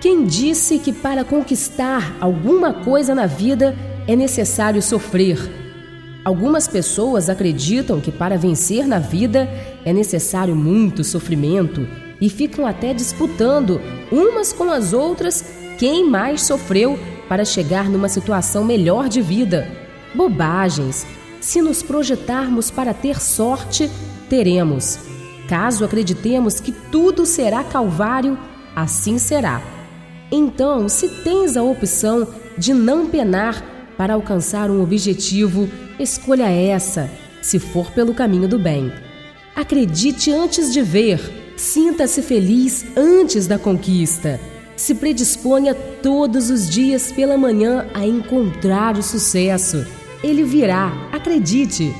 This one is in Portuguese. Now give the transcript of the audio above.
Quem disse que para conquistar alguma coisa na vida é necessário sofrer? Algumas pessoas acreditam que para vencer na vida é necessário muito sofrimento e ficam até disputando umas com as outras quem mais sofreu para chegar numa situação melhor de vida. Bobagens! Se nos projetarmos para ter sorte, teremos. Caso acreditemos que tudo será calvário, assim será. Então, se tens a opção de não penar para alcançar um objetivo, escolha essa, se for pelo caminho do bem. Acredite antes de ver, sinta-se feliz antes da conquista. Se predisponha todos os dias pela manhã a encontrar o sucesso. Ele virá, acredite.